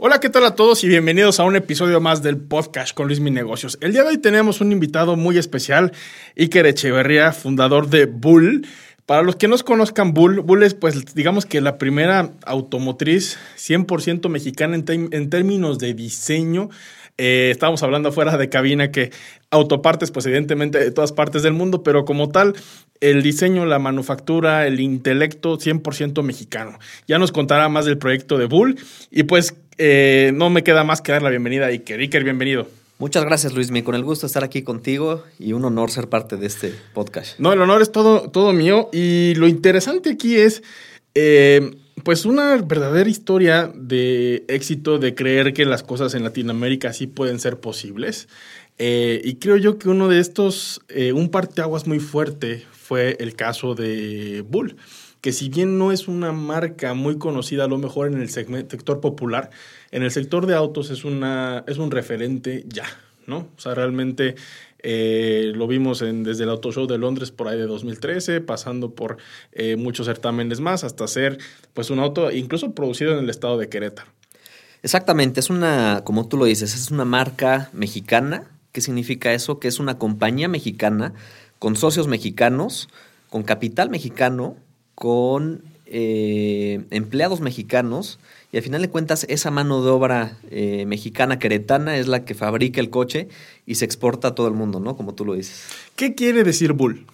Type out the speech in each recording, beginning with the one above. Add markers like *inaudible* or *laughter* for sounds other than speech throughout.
Hola, ¿qué tal a todos y bienvenidos a un episodio más del podcast con Luis Mi Negocios? El día de hoy tenemos un invitado muy especial, Iker Echeverría, fundador de Bull. Para los que no conozcan Bull, Bull es pues digamos que la primera automotriz 100% mexicana en, en, términos de diseño. Eh, estábamos hablando fuera de cabina que autopartes pues evidentemente de todas partes del mundo, pero como tal el diseño, la manufactura, el intelecto 100% mexicano. Ya nos contará más del proyecto de Bull y pues eh, no me queda más que dar la bienvenida a Iker. Iker, bienvenido. Muchas gracias, Luismi. Con el gusto de estar aquí contigo y un honor ser parte de este podcast. No, el honor es todo, todo mío. Y lo interesante aquí es, eh, pues, una verdadera historia de éxito, de creer que las cosas en Latinoamérica sí pueden ser posibles. Eh, y creo yo que uno de estos, eh, un parteaguas muy fuerte fue el caso de Bull que si bien no es una marca muy conocida a lo mejor en el sector popular, en el sector de autos es, una, es un referente ya, ¿no? O sea, realmente eh, lo vimos en, desde el Auto Show de Londres por ahí de 2013, pasando por eh, muchos certámenes más, hasta ser pues un auto incluso producido en el estado de Querétaro. Exactamente, es una, como tú lo dices, es una marca mexicana. ¿Qué significa eso? Que es una compañía mexicana con socios mexicanos, con capital mexicano, con eh, empleados mexicanos y al final de cuentas esa mano de obra eh, mexicana queretana es la que fabrica el coche y se exporta a todo el mundo, ¿no? Como tú lo dices. ¿Qué quiere decir Bull?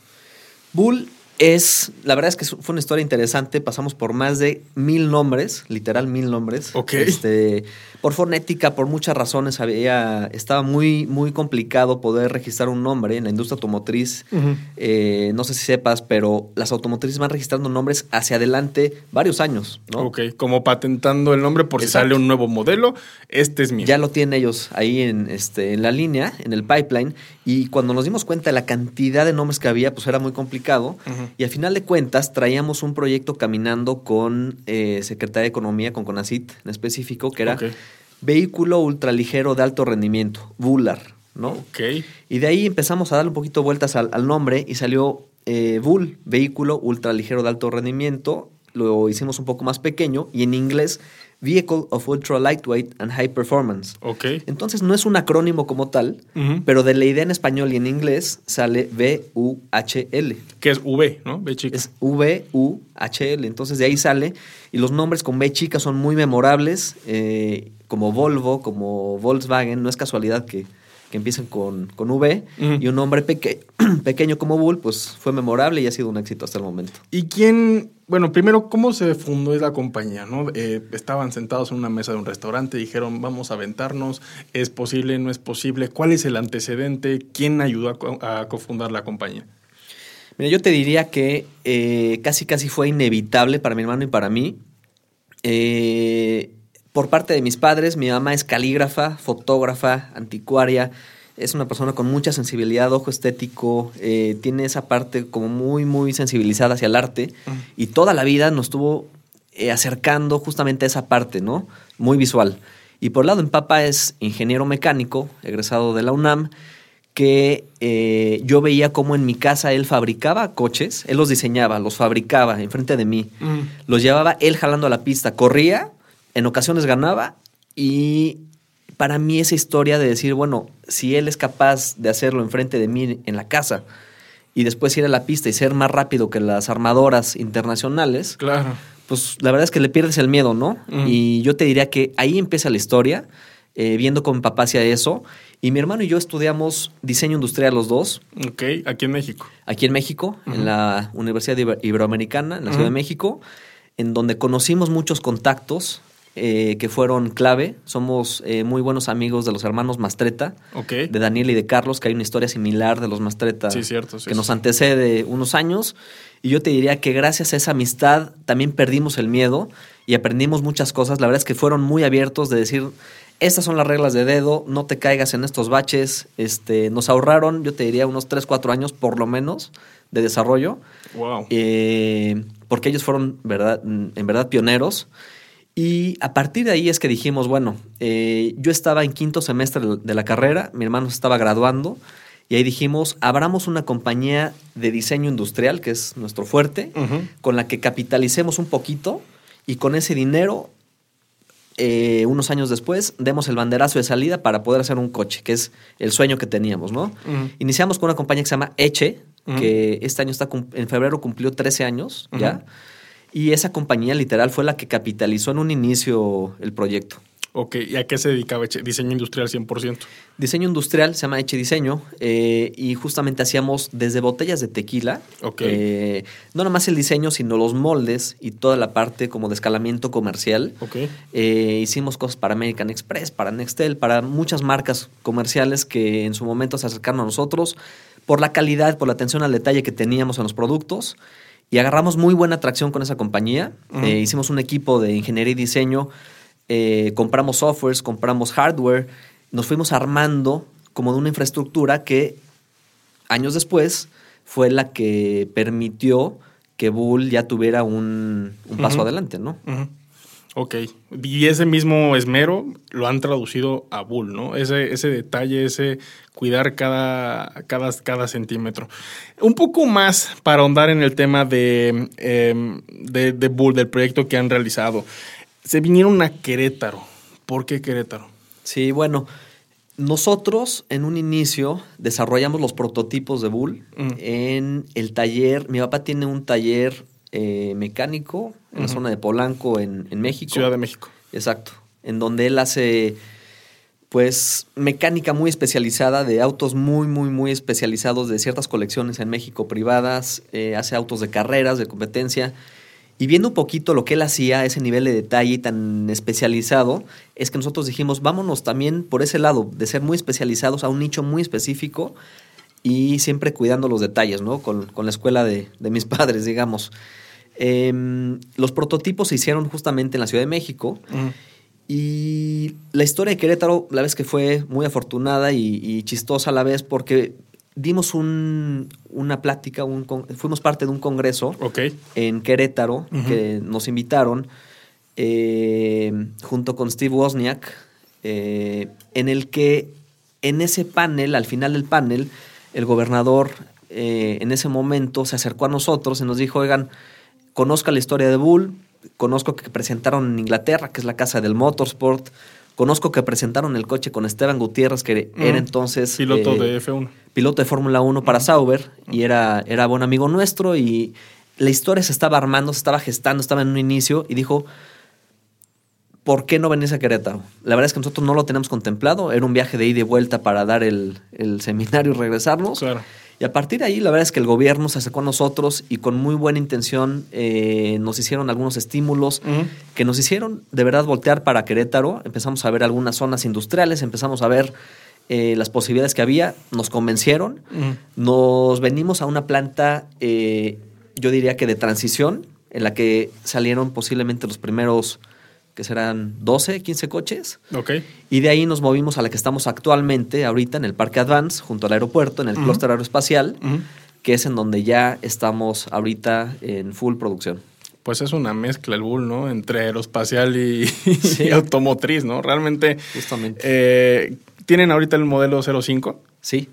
Bull es, la verdad es que fue una historia interesante. Pasamos por más de mil nombres, literal mil nombres. Ok. Este, por fonética, por muchas razones, había, estaba muy, muy complicado poder registrar un nombre en la industria automotriz. Eh, no sé si sepas, pero las automotrices van registrando nombres hacia adelante varios años, ¿no? Ok, como patentando el nombre por si sale un nuevo modelo, este es mío. Ya lo tienen ellos ahí en, este, en la línea, en el pipeline. Y cuando nos dimos cuenta de la cantidad de nombres que había, pues era muy complicado. Y al final de cuentas traíamos un proyecto caminando con eh, Secretaría de Economía, con CONACIT en específico, que era vehículo ultraligero de alto rendimiento, VULAR, ¿no? Ok. Y de ahí empezamos a darle un poquito vueltas al, nombre y salió eh, VUL, vehículo ultraligero de alto rendimiento. Lo hicimos un poco más pequeño y en inglés Vehicle of Ultra Lightweight and High Performance. Ok. Entonces no es un acrónimo como tal, pero de la idea en español y en inglés sale V-U-H-L. Que es V, ¿no? V chica. Es V-U-H-L. Entonces de ahí sale. Y los nombres con V chica son muy memorables, eh, como Volvo, como Volkswagen. No es casualidad que, que empiecen con, con V. Y un nombre *clears throat* pequeño como Bull, pues fue memorable y ha sido un éxito hasta el momento. ¿Y quién bueno, primero, ¿cómo se fundó la compañía? ¿no? Eh, estaban sentados en una mesa de un restaurante, dijeron, vamos a aventarnos, ¿es posible, no es posible? ¿Cuál es el antecedente? ¿Quién ayudó a, cofundar la compañía? Mira, yo te diría que eh, casi casi fue inevitable para mi hermano y para mí. Eh, por parte de mis padres, mi mamá es calígrafa, fotógrafa, anticuaria, es una persona con mucha sensibilidad, ojo estético, eh, tiene esa parte como muy, muy sensibilizada hacia el arte y toda la vida nos estuvo eh, acercando justamente a esa parte, ¿no? Muy visual. Y por el lado, mi papá es ingeniero mecánico, egresado de la UNAM, que eh, yo veía cómo en mi casa él fabricaba coches, él los diseñaba, los fabricaba enfrente de mí, los llevaba él jalando a la pista, corría, en ocasiones ganaba y para mí esa historia de decir, bueno, si él es capaz de hacerlo enfrente de mí en la casa y después ir a la pista y ser más rápido que las armadoras internacionales, claro. pues la verdad es que le pierdes el miedo, ¿no? Y yo te diría que ahí empieza la historia, eh, viendo con mi papá hacia eso. Y mi hermano y yo estudiamos diseño industrial los dos. Ok, aquí en México. Aquí en México, en la Universidad Iberoamericana, en la Ciudad de México, en donde conocimos muchos contactos eh, que fueron clave. Somos eh, muy buenos amigos de los hermanos Mastreta, de Daniel y de Carlos, que hay una historia similar de los Mastreta cierto, que nos antecede unos años. Y yo te diría que gracias a esa amistad también perdimos el miedo y aprendimos muchas cosas. La verdad es que fueron muy abiertos de decir, estas son las reglas de dedo, no te caigas en estos baches. Este, nos ahorraron, yo te diría, unos 3, 4 años por lo menos de desarrollo. Wow. Eh, porque ellos fueron verdad, en verdad pioneros. Y a partir de ahí es que dijimos, bueno, eh, yo estaba en quinto semestre de la carrera, mi hermano estaba graduando, y ahí dijimos, abramos una compañía de diseño industrial, que es nuestro fuerte, con la que capitalicemos un poquito y con ese dinero, eh, unos años después, demos el banderazo de salida para poder hacer un coche, que es el sueño que teníamos, ¿no? Iniciamos con una compañía que se llama Eche, que este año está, en febrero cumplió 13 años ya. Y esa compañía literal fue la que capitalizó en un inicio el proyecto. Ok, ¿y a qué se dedicaba Eche? Diseño industrial 100%. Diseño industrial, se llama Eche Diseño, eh, y justamente hacíamos desde botellas de tequila, Ok. eh, no nomás el diseño, sino los moldes y toda la parte como de escalamiento comercial. Ok. Eh, hicimos cosas para American Express, para Nextel, para muchas marcas comerciales que en su momento se acercaron a nosotros por la calidad, por la atención al detalle que teníamos en los productos. Y agarramos muy buena atracción con esa compañía. Eh, hicimos un equipo de ingeniería y diseño, eh, compramos softwares, compramos hardware, nos fuimos armando como de una infraestructura que años después fue la que permitió que Bull ya tuviera un, un paso adelante, ¿no? Ok. Y ese mismo esmero lo han traducido a Bull, ¿no? Ese, ese detalle, ese cuidar cada, cada, cada centímetro. Un poco más para ahondar en el tema de, em, de, de Bull, del proyecto que han realizado. Se vinieron a Querétaro. ¿Por qué Querétaro? Sí, bueno, nosotros en un inicio desarrollamos los prototipos de Bull Mm. en el taller. Mi papá tiene un taller eh, mecánico en la zona de Polanco, en, en México. Ciudad de México. Exacto. En donde él hace, pues, mecánica muy especializada de autos muy, muy, muy especializados de ciertas colecciones en México privadas. eh, hace autos de carreras, de competencia. Y viendo un poquito lo que él hacía, ese nivel de detalle tan especializado, es que nosotros dijimos, vámonos también por ese lado, de ser muy especializados a un nicho muy específico y siempre cuidando los detalles, ¿no? Con, con la escuela de, de mis *laughs* padres, digamos. Em, los prototipos se hicieron justamente en la Ciudad de México. Y la historia de Querétaro, la es que fue muy afortunada y, y chistosa a la vez porque dimos un- una plática, un con- fuimos parte de un congreso en Querétaro que nos invitaron eh, junto con Steve Wozniak, eh, en el que en ese panel, al final del panel, el gobernador eh, en ese momento se acercó a nosotros y nos dijo, oigan, conozca la historia de Bull, conozco que presentaron en Inglaterra, que es la casa del motorsport, conozco que presentaron el coche con Esteban Gutiérrez, que Mm. era entonces... Piloto eh, de F1. piloto de Fórmula 1 para Sauber y era, era buen amigo nuestro y la historia se estaba armando, se estaba gestando, estaba en un inicio y dijo, ¿por qué no venirse a Querétaro? La verdad es que nosotros no lo tenemos contemplado, era un viaje de ida y vuelta para dar el, el seminario y regresarnos. Claro. Y a partir de ahí, la verdad es que el gobierno se acercó a nosotros y con muy buena intención eh, nos hicieron algunos estímulos que nos hicieron de verdad voltear para Querétaro. Empezamos a ver algunas zonas industriales, empezamos a ver eh, las posibilidades que había, nos convencieron. Nos venimos a una planta, eh, yo diría que de transición, en la que salieron posiblemente los primeros, que serán 12, 15 coches. Ok. Y de ahí nos movimos a la que estamos actualmente, ahorita en el Parque Advance, junto al aeropuerto, en el clúster aeroespacial, que es en donde ya estamos ahorita en full producción. Pues es una mezcla el Bull, ¿no? Entre aeroespacial y, *laughs* Sí. y automotriz, ¿no? Realmente. Justamente. eh, ¿Tienen ahorita el modelo 05? Sí.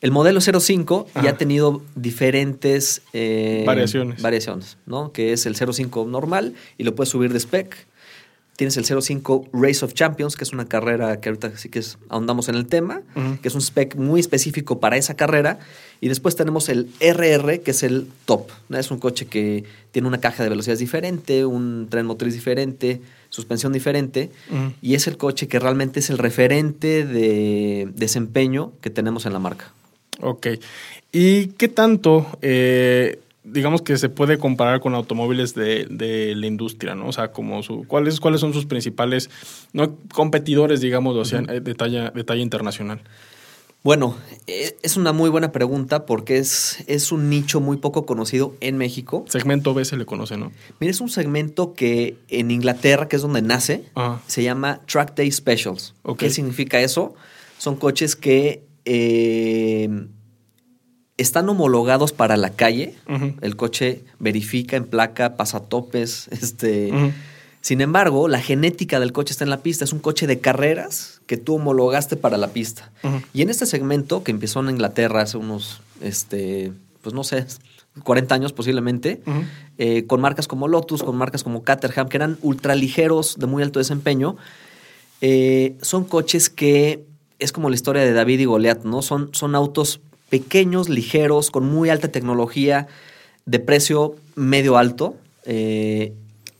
El modelo 05 ya ha tenido diferentes eh, Variaciones. variaciones, ¿no? Que es el 05 normal y lo puedes subir de spec. Tienes el 05 Race of Champions, que es una carrera que ahorita sí que es, ahondamos en el tema, que es un spec muy específico para esa carrera. Y después tenemos el RR, que es el top. Es un coche que tiene una caja de velocidades diferente, un tren motriz diferente, suspensión diferente. Y es el coche que realmente es el referente de desempeño que tenemos en la marca. Ok. ¿Y qué tanto, eh, digamos que se puede comparar con automóviles de, de la industria, ¿no? O sea, como su, ¿cuáles, cuáles son sus principales no, competidores, digamos, o sea, eh, de, talla, de talla internacional? Bueno, eh, es una muy buena pregunta porque es, es un nicho muy poco conocido en México. Segmento B se le conoce, ¿no? Mira, es un segmento que en Inglaterra, que es donde nace, Ajá. se llama Track Day Specials. ¿Qué significa eso? Son coches que eh, están homologados para la calle. El coche verifica en placa, pasa topes. *laughs* Este. Sin embargo, la genética del coche está en la pista. Es un coche de carreras que tú homologaste para la pista. Y en este segmento, que empezó en Inglaterra hace unos, este, pues no sé, 40 años posiblemente, eh, con marcas como Lotus, con marcas como Caterham, que eran ultraligeros de muy alto desempeño, eh, son coches que es como la historia de David y Goliat, ¿no? Son, son autos pequeños, ligeros, con muy alta tecnología, de precio medio alto, eh,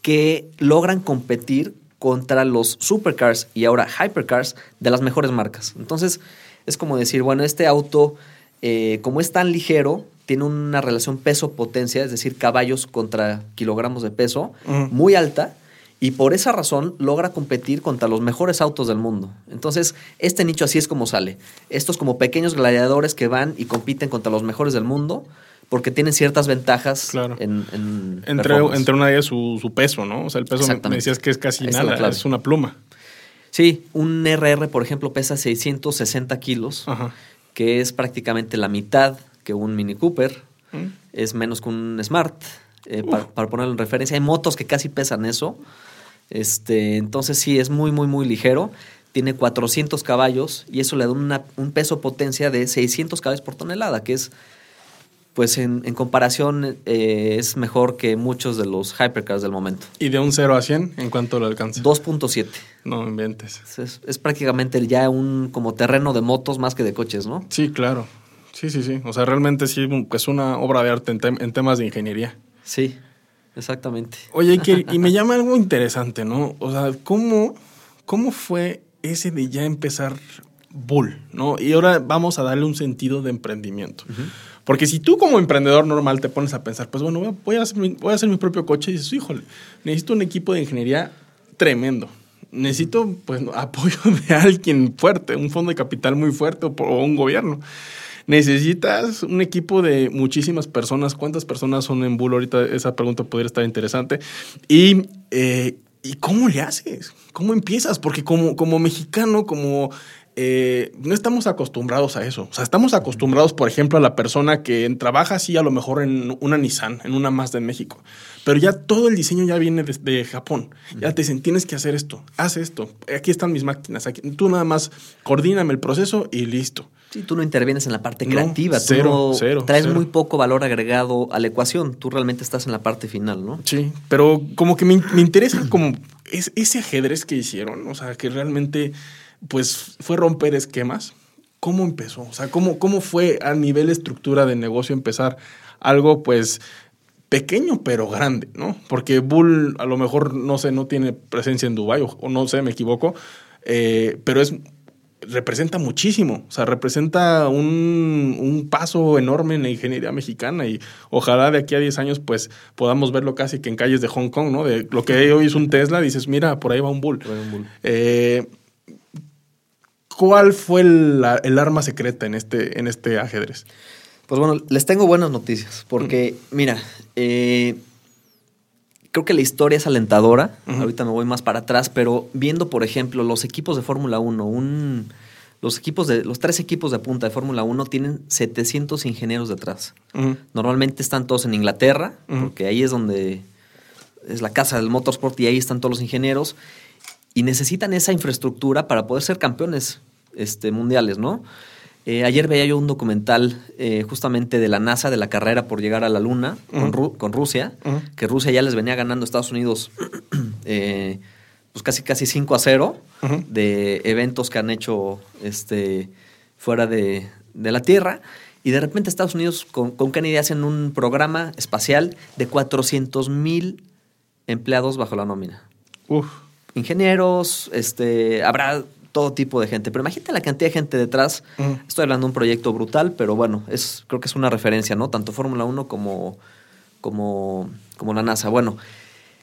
que logran competir contra los supercars y ahora hypercars de las mejores marcas. Entonces, es como decir, bueno, este auto, eh, como es tan ligero, tiene una relación peso-potencia, es decir, caballos contra kilogramos de peso, muy alta, y por esa razón logra competir contra los mejores autos del mundo. Entonces, este nicho así es como sale. Estos como pequeños gladiadores que van y compiten contra los mejores del mundo porque tienen ciertas ventajas Claro. en, en Entre, entre una de ellas su, su peso, ¿no? O sea, el peso me- decías que es casi nada, es una pluma. Sí, un RR, por ejemplo, pesa 660 kilos, Ajá. que es prácticamente la mitad que un Mini Cooper. ¿Mm? es menos que un Smart, eh, pa- para, ponerlo en referencia. Hay motos que casi pesan eso. Este, entonces sí, es muy, muy, muy ligero. Tiene 400 caballos y eso le da una- un peso potencia de 600 caballos por tonelada, que es, pues en, en comparación, eh, es mejor que muchos de los hypercars del momento. Y de un 0 a 100, ¿en cuánto lo alcanza? 2.7. No inventes. Es, es prácticamente ya un como terreno de motos más que de coches, ¿no? Sí, claro. Sí, sí, sí. O sea, realmente sí es una obra de arte en temas de ingeniería. Sí, exactamente. Oye, que, y me *laughs* llama algo interesante, ¿no? O sea, ¿cómo, ¿cómo fue ese de ya empezar Bull, ¿no? Y ahora vamos a darle un sentido de emprendimiento. Porque si tú como emprendedor normal te pones a pensar, pues bueno, voy a- voy a hacer mi, voy a hacer mi propio coche y dices, híjole, necesito un equipo de ingeniería tremendo. Necesito pues apoyo de alguien fuerte, un fondo de capital muy fuerte o un gobierno. Necesitas un equipo de muchísimas personas. ¿Cuántas personas son en Bull? Ahorita esa pregunta podría estar interesante. Y, eh, ¿y cómo le haces? ¿Cómo empiezas? Porque como, como mexicano, como eh, no estamos acostumbrados a eso. O sea, estamos acostumbrados, por ejemplo, a la persona que trabaja así a lo mejor en una Nissan, en una Mazda en México. Pero ya todo el diseño ya viene desde Japón. Ya te dicen, tienes que hacer esto, haz esto. Aquí están mis máquinas. Aquí. Tú nada más coordíname el proceso y listo. Sí, tú no intervienes en la parte No, creativa, cero, tú no cero, traes cero. muy poco valor agregado a la ecuación, tú realmente estás en la parte final, ¿no? Sí, pero como que me, me interesa como es, ese ajedrez que hicieron, o sea, que realmente pues fue romper esquemas. ¿Cómo empezó? O sea, ¿cómo, cómo fue a nivel estructura de negocio empezar algo pues pequeño pero grande, ¿no? Porque Bull a lo mejor, no sé, no tiene presencia en Dubái o, o no sé, me equivoco, eh, pero es representa muchísimo, o sea, representa un, un paso enorme en la ingeniería mexicana y ojalá de aquí a 10 años pues podamos verlo casi que en calles de Hong Kong, ¿no? De lo que hoy es un Tesla, dices, mira, por ahí va un Bull. Eh, ¿Cuál fue el, el arma secreta en este, en este ajedrez? Pues bueno, les tengo buenas noticias, porque mira, eh, creo que la historia es alentadora, ahorita me voy más para atrás, pero viendo, por ejemplo, los equipos de Fórmula 1, un, los, equipos de, los tres equipos de punta de Fórmula 1 tienen 700 ingenieros detrás. Normalmente están todos en Inglaterra, porque ahí es donde es la casa del motorsport y ahí están todos los ingenieros. Y necesitan esa infraestructura para poder ser campeones este, mundiales, ¿no? Eh, ayer veía yo un documental eh, justamente de la NASA, de la carrera por llegar a la Luna con, Ujú. Ru- con Rusia, que Rusia ya les venía ganando a Estados Unidos *clears throat* eh, pues casi casi 5 a 0 Ujú. de eventos que han hecho este, fuera de, de la Tierra. Y de repente Estados Unidos con, con Kennedy hacen un programa espacial de 400 mil empleados bajo la nómina. Uf. Ingenieros, este, habrá todo tipo de gente. Pero imagínate la cantidad de gente detrás. Estoy hablando de un proyecto brutal, pero bueno, es, creo que es una referencia, ¿no? Tanto Fórmula 1 como, como, como la NASA. Bueno,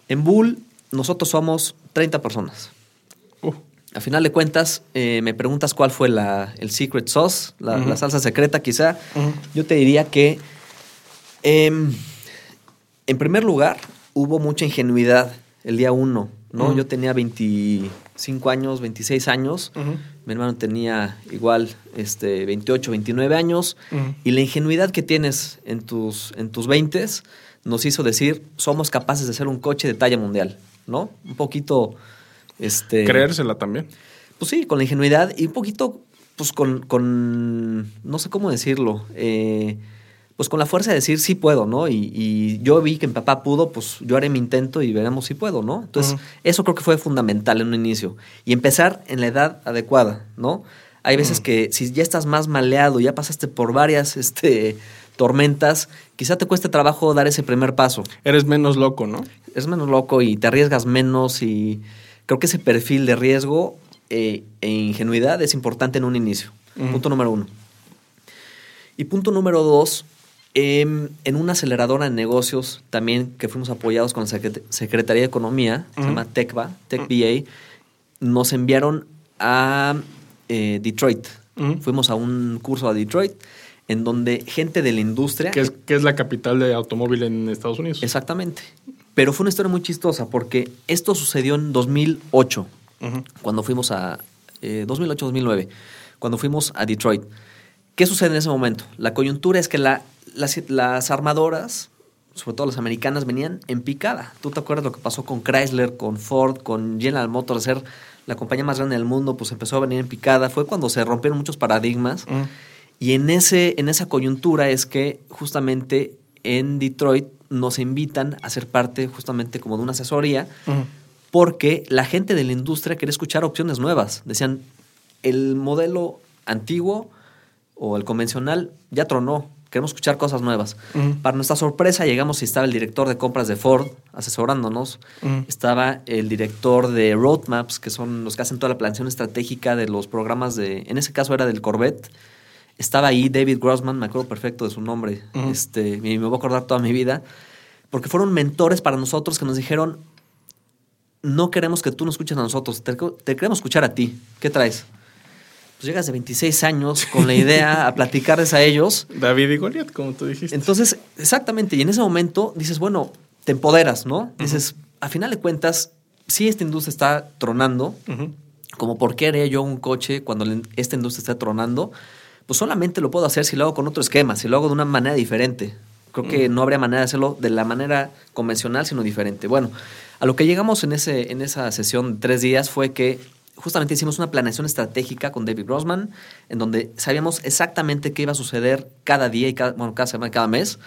en Bull nosotros somos 30 personas. A final de cuentas, eh, me preguntas cuál fue la, el secret sauce, la, la salsa secreta quizá. Yo te diría que, em, en primer lugar, hubo mucha ingenuidad el día uno, ¿no? Yo tenía 25 años, 26 años. Mi hermano tenía igual este, 28, 29 años. Y la ingenuidad que tienes en tus, en tus 20 nos hizo decir, somos capaces de hacer un coche de talla mundial, ¿no? Un poquito... Este, Creérsela también. Pues sí, con la ingenuidad y un poquito, pues con, con no sé cómo decirlo, eh, pues con la fuerza de decir sí puedo, ¿no? Y, y, yo vi que mi papá pudo, pues yo haré mi intento y veremos si puedo, ¿no? Entonces, eso creo que fue fundamental en un inicio. Y empezar en la edad adecuada, ¿no? Hay veces que si ya estás más maleado, ya pasaste por varias este, tormentas, quizá te cueste trabajo dar ese primer paso. Eres menos loco, ¿no? Eres menos loco y te arriesgas menos y creo que ese perfil de riesgo eh, e ingenuidad es importante en un inicio. Punto número uno. Y punto número dos, eh, en una aceleradora de negocios también que fuimos apoyados con la Secretaría de Economía, se llama TECBA, TECBA, nos enviaron a eh, Detroit. Fuimos a un curso a Detroit en donde gente de la industria... Que es, que es la capital de automóvil en Estados Unidos. Exactamente. Pero fue una historia muy chistosa porque esto sucedió en 2008, cuando fuimos a... 2008-2009, cuando fuimos a Detroit. ¿Qué sucede en ese momento? La coyuntura es que la, las, las, armadoras, sobre todo las americanas, venían en picada. ¿Tú te acuerdas lo que pasó con Chrysler, con Ford, con General Motors, ser la compañía más grande del mundo, pues empezó a venir en picada. Fue cuando se rompieron muchos paradigmas. Y en, ese, en esa coyuntura es que justamente en Detroit nos invitan a ser parte justamente como de una asesoría, porque la gente de la industria quería escuchar opciones nuevas. Decían, el modelo antiguo o el convencional ya tronó, queremos escuchar cosas nuevas. Para nuestra sorpresa llegamos y estaba el director de compras de Ford asesorándonos, estaba el director de Roadmaps, que son los que hacen toda la planeación estratégica de los programas de, en ese caso era del Corvette, estaba ahí David Grossman, me acuerdo perfecto de su nombre, este, me, me voy a acordar toda mi vida, porque fueron mentores para nosotros que nos dijeron, no queremos que tú nos escuches a nosotros, te, te queremos escuchar a ti, ¿qué traes? Pues llegas de 26 años *laughs* con la idea a platicarles a ellos. David y Goliat, como tú dijiste. Entonces, exactamente, y en ese momento dices, bueno, te empoderas, ¿no? Dices, a final de cuentas, si esta industria está tronando, como por qué haría yo un coche cuando esta industria está tronando, pues solamente lo puedo hacer si lo hago con otro esquema, si lo hago de una manera diferente. Creo que no habría manera de hacerlo de la manera convencional, sino diferente. Bueno, a lo que llegamos en, ese, en esa sesión de tres días fue que justamente hicimos una planeación estratégica con David Grossman, en donde sabíamos exactamente qué iba a suceder cada día y cada, bueno, cada semana, cada mes.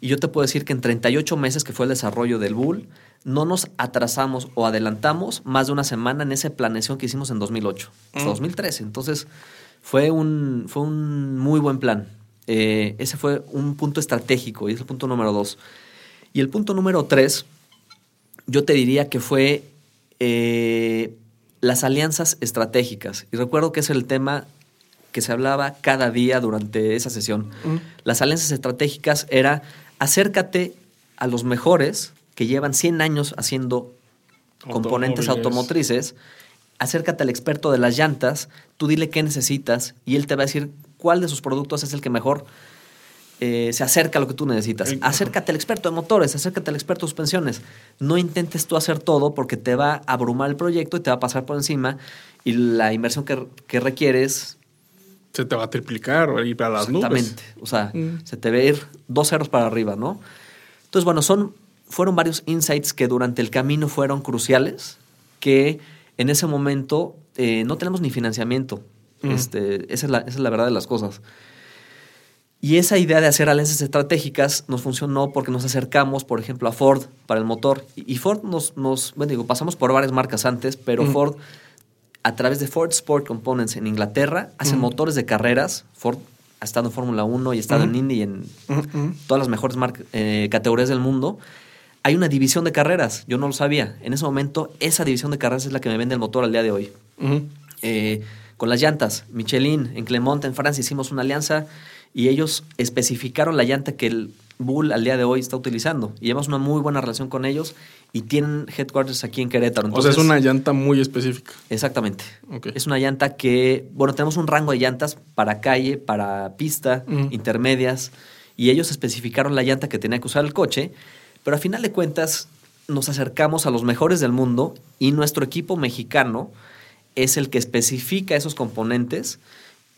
Y yo te puedo decir que en 38 meses que fue el desarrollo del Bull, no nos atrasamos o adelantamos más de una semana en esa planeación que hicimos en 2008, hasta 2013. Entonces, fue un, fue un muy buen plan. Eh, ese fue un punto estratégico y es el punto número dos. Y el punto número tres, yo te diría que fue eh, las alianzas estratégicas. Y recuerdo que es el tema que se hablaba cada día durante esa sesión. Mm. Las alianzas estratégicas era acércate a los mejores que llevan 100 años haciendo componentes automotrices, acércate al experto de las llantas, tú dile qué necesitas y él te va a decir cuál de sus productos es el que mejor eh, se acerca a lo que tú necesitas. Acércate al experto de motores, acércate al experto de suspensiones. No intentes tú hacer todo porque te va a abrumar el proyecto y te va a pasar por encima y la inversión que, que requieres... Se te va a triplicar o ir a las Exactamente. O sea, mm. se te va a ir dos ceros para arriba, ¿no? Entonces, bueno, son, fueron varios insights que durante el camino fueron cruciales, que en ese momento eh, no tenemos ni financiamiento. Este, esa, es la, esa es la verdad de las cosas. Y esa idea de hacer alianzas estratégicas nos funcionó porque nos acercamos, por ejemplo, a Ford para el motor. Y Ford nos, nos bueno, digo, pasamos por varias marcas antes, pero Ford, a través de Ford Sport Components en Inglaterra, hacen motores de carreras. Ford ha estado en Fórmula 1 y ha estado en Indy y en todas las mejores eh, categorías del mundo. Hay una división de carreras, yo no lo sabía. En ese momento, esa división de carreras es la que me vende el motor al día de hoy. Eh, con las llantas, Michelin, en Clermont, en Francia, hicimos una alianza y ellos especificaron la llanta que el, Bull al día de hoy está utilizando. Y llevamos una muy buena relación con ellos y tienen headquarters aquí en Querétaro. o sea, es una llanta muy específica. Exactamente. Es una llanta que, bueno, tenemos un rango de llantas para calle, para pista, Mm. intermedias, y ellos especificaron la llanta que tenía que usar el coche, pero a final de cuentas nos acercamos a los mejores del mundo y nuestro equipo mexicano es el que especifica esos componentes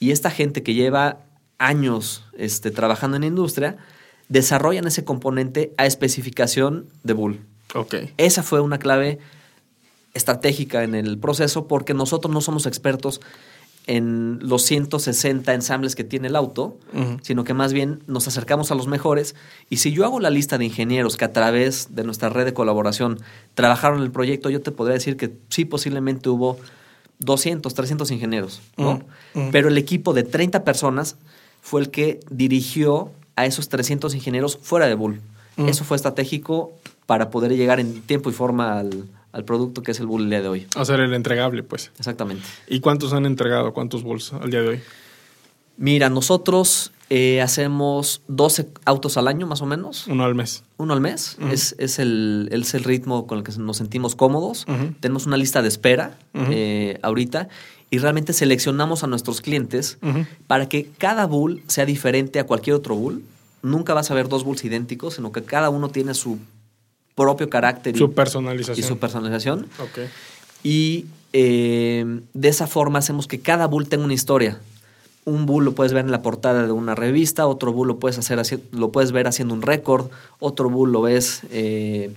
y esta gente que lleva años este, trabajando en la industria desarrollan ese componente a especificación de Bull. Ok. Esa fue una clave estratégica en el proceso porque nosotros no somos expertos en los 160 ensambles que tiene el auto, sino que más bien nos acercamos a los mejores. Y si yo hago la lista de ingenieros que a través de nuestra red de colaboración trabajaron en el proyecto, yo te podría decir que sí, posiblemente hubo 200, 300 ingenieros, ¿no? Pero el equipo de 30 personas fue el que dirigió a esos 300 ingenieros fuera de Bull. Ujú. Eso fue estratégico para poder llegar en tiempo y forma al, al producto que es el Bull el día de hoy. Hacer el entregable, pues. Exactamente. ¿Y cuántos han entregado? ¿Cuántos Bulls al día de hoy? Mira, nosotros eh, hacemos 12 autos al año más o menos, Uno al mes. uno al mes. Es, es el, es el ritmo con el que nos sentimos cómodos. Tenemos una lista de espera eh, ahorita y realmente seleccionamos a nuestros clientes para que cada bull sea diferente a cualquier otro bull. Nunca vas a ver dos bulls idénticos, sino que cada uno tiene su propio carácter y- Su y, personalización. su personalización. Ok. Y eh, de esa forma hacemos que cada bull tenga una historia. Un bull lo puedes ver en la portada de una revista, otro bull lo puedes, hacer lo puedes ver haciendo un récord, otro bull lo ves eh,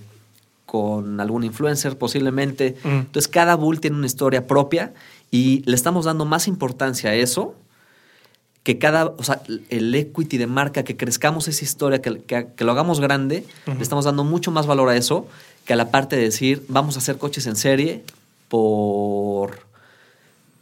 con algún influencer posiblemente. Entonces cada bull tiene una historia propia y le estamos dando más importancia a eso que cada, o sea, el equity de marca, que crezcamos esa historia, que, que- que lo hagamos grande, le estamos dando mucho más valor a eso que a la parte de decir, vamos a hacer coches en serie por,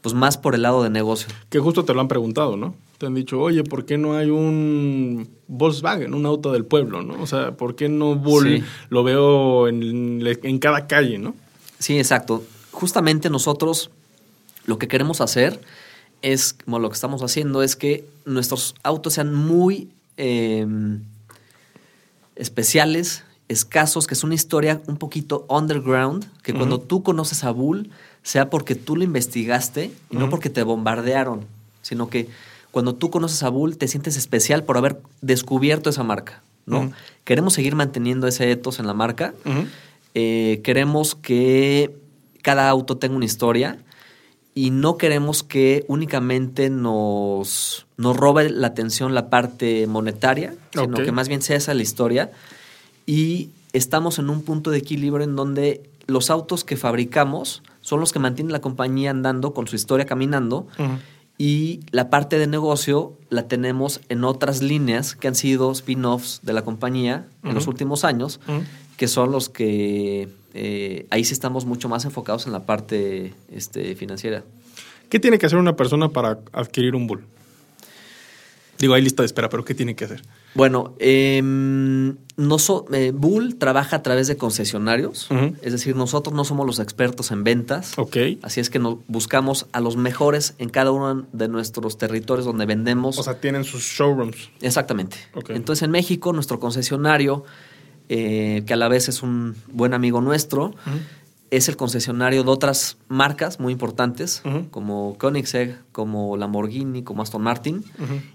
pues más por el lado de negocio. Que justo te lo han preguntado, ¿no? Te han dicho, oye, ¿por qué no hay un Volkswagen, un auto del pueblo, ¿no? O sea, ¿por qué no Bull Sí. lo veo en, en cada calle, ¿no? Sí, exacto. Justamente nosotros lo que queremos hacer es, como lo que estamos haciendo, es que nuestros autos sean muy eh, especiales, escasos, que es una historia un poquito underground, que cuando tú conoces a Bull, sea porque tú lo investigaste y no porque te bombardearon, sino que cuando tú conoces a Bull te sientes especial por haber descubierto esa marca, ¿no? Queremos seguir manteniendo ese ethos en la marca. Eh, queremos que cada auto tenga una historia y no queremos que únicamente nos, nos robe la atención la parte monetaria, sino que más bien sea esa la historia. Y estamos en un punto de equilibrio en donde los autos que fabricamos son los que mantienen la compañía andando con su historia caminando y la parte de negocio la tenemos en otras líneas que han sido spin-offs de la compañía en los últimos años, que son los que eh, ahí sí estamos mucho más enfocados en la parte este, financiera. ¿Qué tiene que hacer una persona para adquirir un Bull? Digo, hay lista de espera, pero ¿qué tiene que hacer? Bueno, em, noso- eh, Bull trabaja a través de concesionarios, es decir, nosotros no somos los expertos en ventas. Ok. Así es que nos buscamos a los mejores en cada uno de nuestros territorios donde vendemos. O sea, tienen sus showrooms. Exactamente. Ok. Entonces en México, nuestro concesionario, eh, que a la vez es un buen amigo nuestro, es el concesionario de otras marcas muy importantes, como Koenigsegg, como Lamborghini, como Aston Martin,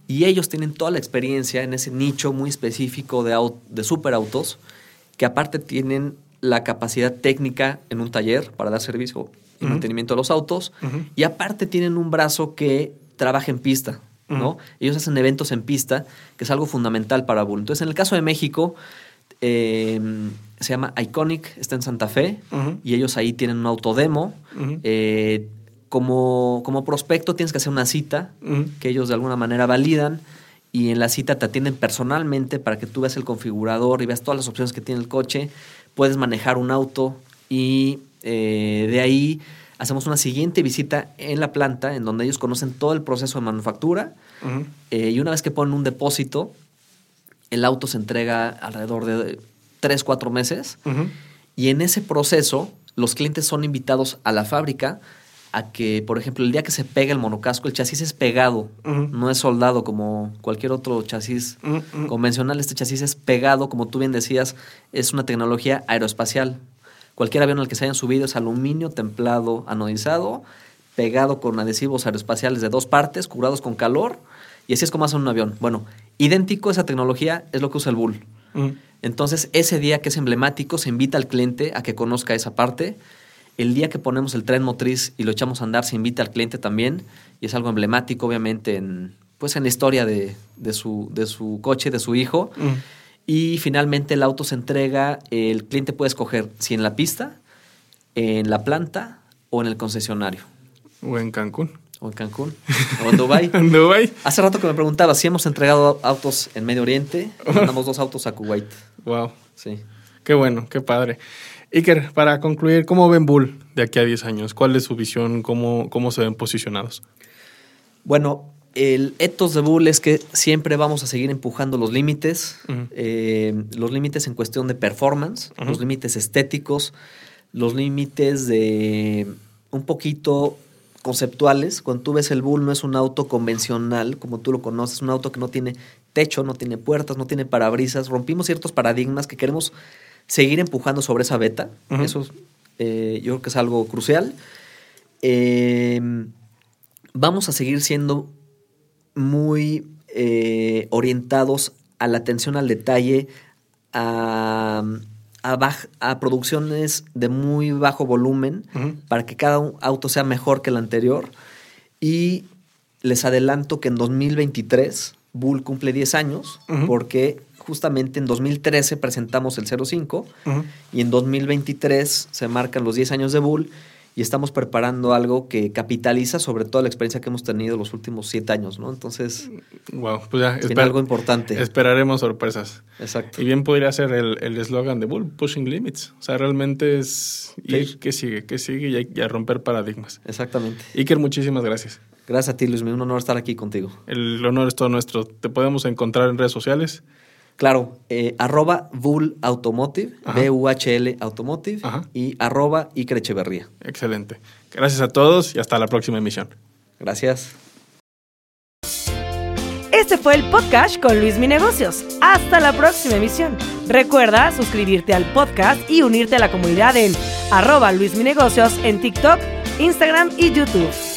y ellos tienen toda la experiencia en ese nicho muy específico de, au- de superautos, que aparte tienen la capacidad técnica en un taller para dar servicio y mantenimiento a los autos, y aparte tienen un brazo que trabaja en pista, ¿no? Ellos hacen eventos en pista, que es algo fundamental para Bull. Entonces, en el caso de México, eh, se llama Iconic, está en Santa Fe, y ellos ahí tienen un autodemo. Ujú. Eh, como, como prospecto tienes que hacer una cita que ellos de alguna manera validan y en la cita te atienden personalmente para que tú veas el configurador y veas todas las opciones que tiene el coche. Puedes manejar un auto y eh, de ahí hacemos una siguiente visita en la planta en donde ellos conocen todo el proceso de manufactura eh, y una vez que ponen un depósito, el auto se entrega alrededor de 3, 4 meses y en ese proceso los clientes son invitados a la fábrica a que, por ejemplo, el día que se pega el monocasco, el chasis es pegado, no es soldado como cualquier otro chasis convencional. Este chasis es pegado, como tú bien decías, es una tecnología aeroespacial. Cualquier avión al que se hayan subido es aluminio templado, anodizado, pegado con adhesivos aeroespaciales de dos partes, curados con calor, y así es como hacen un avión. Bueno, idéntico a esa tecnología es lo que usa el Bull. Entonces, ese día que es emblemático, se invita al cliente a que conozca esa parte. El día que ponemos el tren motriz y lo echamos a andar, se invita al cliente también. Y es algo emblemático, obviamente, en, pues en la historia de, su, de su coche, de su hijo. Y finalmente el auto se entrega, el cliente puede escoger si en la pista, en la planta o en el concesionario. O en Cancún. O en Cancún. O en Dubái. *laughs* en Dubái. Hace rato que me preguntaba si hemos entregado autos en Medio Oriente. Mandamos dos autos a Kuwait. Wow. Sí. Qué bueno, qué padre. Iker, para concluir, ¿cómo ven Bull de aquí a 10 años? ¿Cuál es su visión? ¿Cómo, cómo se ven posicionados? Bueno, el ethos de Bull es que siempre vamos a seguir empujando los límites, eh, los límites en cuestión de performance, los límites estéticos, los límites de un poquito conceptuales. Cuando tú ves el Bull no es un auto convencional como tú lo conoces, es un auto que no tiene techo, no tiene puertas, no tiene parabrisas. Rompimos ciertos paradigmas que queremos seguir empujando sobre esa beta. Eso eh, yo creo que es algo crucial. Em, vamos a seguir siendo muy eh, orientados a la atención al detalle, a, a, producciones de muy bajo volumen para que cada auto sea mejor que el anterior. Y les adelanto que en 2023 Bull cumple 10 años porque justamente en 2013 presentamos el 05 y en 2023 se marcan los 10 años de Bull y estamos preparando algo que capitaliza sobre toda la experiencia que hemos tenido los últimos siete años, ¿no? Entonces, wow, pues ya, algo importante. Esperaremos sorpresas. Exacto. Y bien podría ser el eslogan de Bull, Pushing Limits. O sea, realmente es ir, que sigue, que sigue y, a romper paradigmas. Exactamente. Iker, muchísimas gracias. Gracias a ti, Luis. Un honor estar aquí contigo. El honor es todo nuestro. Te podemos encontrar en redes sociales. Claro, eh, arroba Bull Automotive, B-U-H-L Automotive y arroba Iker Echeverría. Excelente. Gracias a todos y hasta la próxima emisión. Gracias. Este fue el podcast con Luis Mi Negocios. Hasta la próxima emisión. Recuerda suscribirte al podcast y unirte a la comunidad en arroba Luis Mi Negocios en TikTok, Instagram y YouTube.